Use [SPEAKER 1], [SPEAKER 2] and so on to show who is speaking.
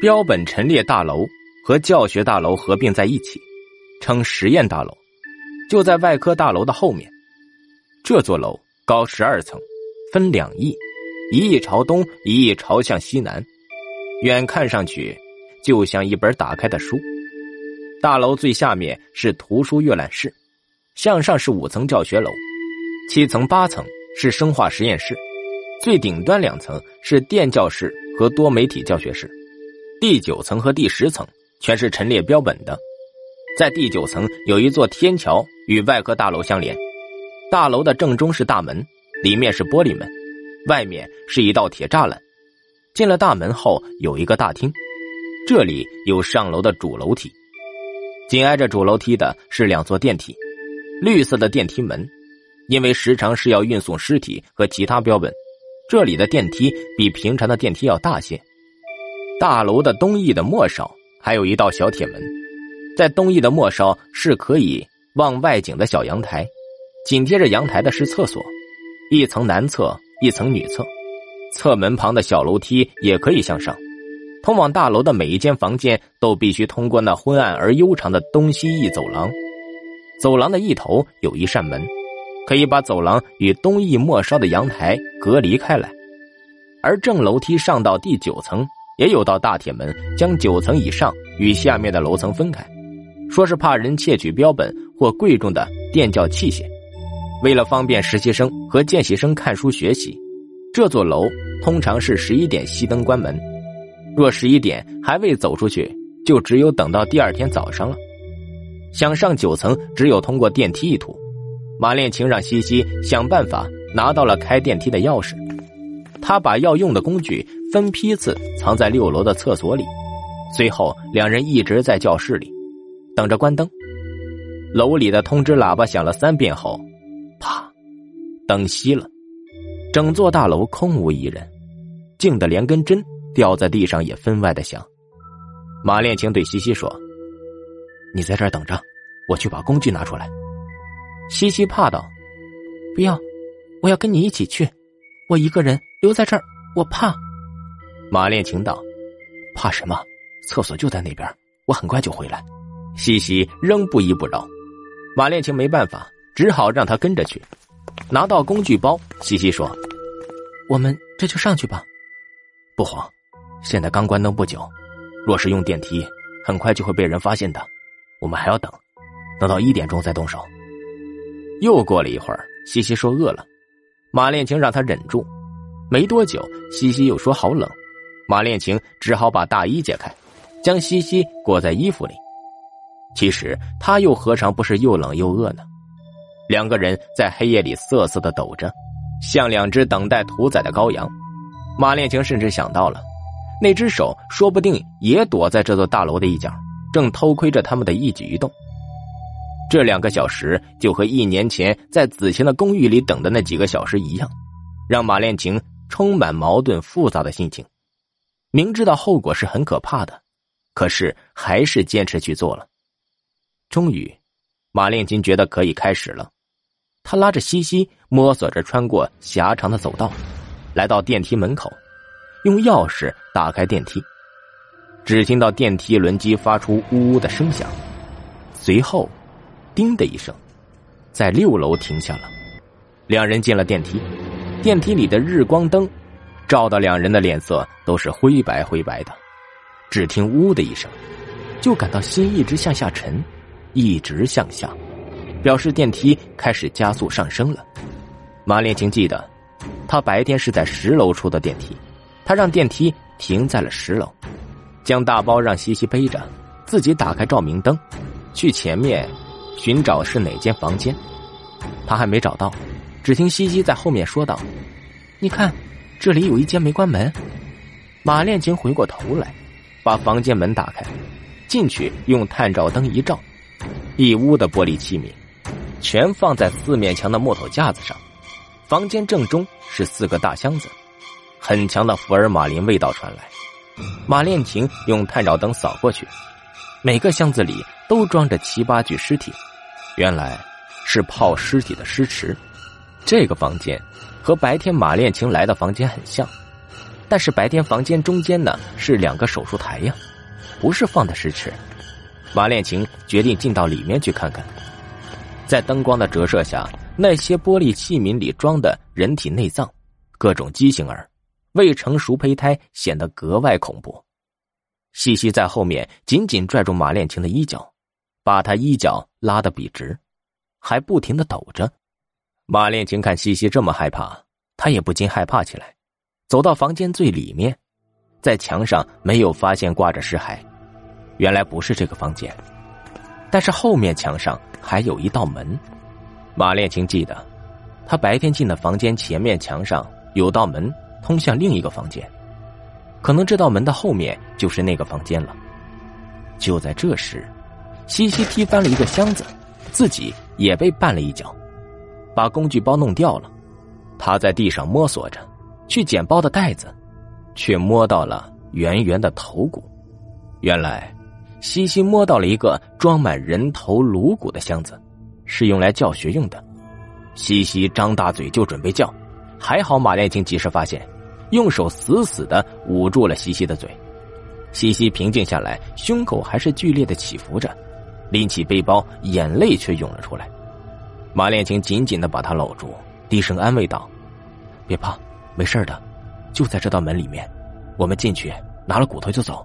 [SPEAKER 1] 标本陈列大楼和教学大楼合并在一起，称实验大楼，就在外科大楼的后面。这座楼高十二层，分两翼，一翼朝东，一翼朝向西南，远看上去就像一本打开的书。大楼最下面是图书阅览室，向上是五层教学楼，七层八层是生化实验室，最顶端两层是电教室和多媒体教学室。第九层和第十层全是陈列标本的，在第九层有一座天桥与外科大楼相连。大楼的正中是大门，里面是玻璃门，外面是一道铁栅栏。进了大门后有一个大厅，这里有上楼的主楼梯。紧挨着主楼梯的是两座电梯，绿色的电梯门，因为时常是要运送尸体和其他标本，这里的电梯比平常的电梯要大些。大楼的东翼的末梢还有一道小铁门，在东翼的末梢是可以望外景的小阳台，紧贴着阳台的是厕所，一层男厕，一层女厕，侧门旁的小楼梯也可以向上，通往大楼的每一间房间都必须通过那昏暗而悠长的东西翼走廊，走廊的一头有一扇门，可以把走廊与东翼末梢的阳台隔离开来，而正楼梯上到第九层。也有道大铁门将九层以上与下面的楼层分开，说是怕人窃取标本或贵重的电教器械。为了方便实习生和见习生看书学习，这座楼通常是十一点熄灯关门。若十一点还未走出去，就只有等到第二天早上了。想上九层，只有通过电梯一途。马恋情让西西想办法拿到了开电梯的钥匙，他把要用的工具。分批次藏在六楼的厕所里，随后两人一直在教室里等着关灯。楼里的通知喇叭响了三遍后，啪，灯熄了，整座大楼空无一人，静得连根针掉在地上也分外的响。马恋情对西西说：“你在这儿等着，我去把工具拿出来。”西西怕道：“
[SPEAKER 2] 不要，我要跟你一起去，我一个人留在这儿，我怕。”
[SPEAKER 1] 马恋情道：“怕什么？厕所就在那边，我很快就回来。”西西仍不依不饶，马恋情没办法，只好让他跟着去。拿到工具包，西西说：“
[SPEAKER 2] 我们这就上去吧。”
[SPEAKER 1] 不慌，现在刚关灯不久，若是用电梯，很快就会被人发现的。我们还要等，等到一点钟再动手。又过了一会儿，西西说饿了，马恋情让他忍住。没多久，西西又说好冷。马恋情只好把大衣解开，将西西裹在衣服里。其实他又何尝不是又冷又饿呢？两个人在黑夜里瑟瑟的抖着，像两只等待屠宰的羔羊。马恋情甚至想到了，那只手说不定也躲在这座大楼的一角，正偷窥着他们的一举一动。这两个小时就和一年前在子晴的公寓里等的那几个小时一样，让马恋情充满矛盾复杂的心情。明知道后果是很可怕的，可是还是坚持去做了。终于，马炼金觉得可以开始了。他拉着西西摸索着穿过狭长的走道，来到电梯门口，用钥匙打开电梯。只听到电梯轮机发出呜呜的声响，随后，叮的一声，在六楼停下了。两人进了电梯，电梯里的日光灯。照到两人的脸色都是灰白灰白的，只听“呜”的一声，就感到心一直向下沉，一直向下，表示电梯开始加速上升了。马恋情记得，他白天是在十楼出的电梯，他让电梯停在了十楼，将大包让西西背着，自己打开照明灯，去前面寻找是哪间房间。他还没找到，只听西西在后面说道：“
[SPEAKER 2] 你看。”这里有一间没关门，
[SPEAKER 1] 马恋情回过头来，把房间门打开，进去用探照灯一照，一屋的玻璃器皿，全放在四面墙的木头架子上。房间正中是四个大箱子，很强的福尔马林味道传来。马恋情用探照灯扫过去，每个箱子里都装着七八具尸体，原来是泡尸体的尸池。这个房间。和白天马恋情来的房间很像，但是白天房间中间呢是两个手术台呀，不是放的尸池。马恋情决定进到里面去看看，在灯光的折射下，那些玻璃器皿里装的人体内脏、各种畸形儿、未成熟胚胎显得格外恐怖。西西在后面紧紧拽住马恋情的衣角，把她衣角拉得笔直，还不停的抖着。马恋情看西西这么害怕，她也不禁害怕起来。走到房间最里面，在墙上没有发现挂着尸骸，原来不是这个房间。但是后面墙上还有一道门。马恋情记得，他白天进的房间前面墙上有道门通向另一个房间。可能这道门的后面就是那个房间了。就在这时，西西踢翻了一个箱子，自己也被绊了一脚，把工具包弄掉了。他在地上摸索着，去捡包的袋子，却摸到了圆圆的头骨。原来，西西摸到了一个装满人头颅骨的箱子，是用来教学用的。西西张大嘴就准备叫，还好马连青及时发现。用手死死的捂住了西西的嘴，西西平静下来，胸口还是剧烈的起伏着，拎起背包，眼泪却涌了出来。马恋情紧紧的把他搂住，低声安慰道：“别怕，没事的，就在这道门里面，我们进去拿了骨头就走。”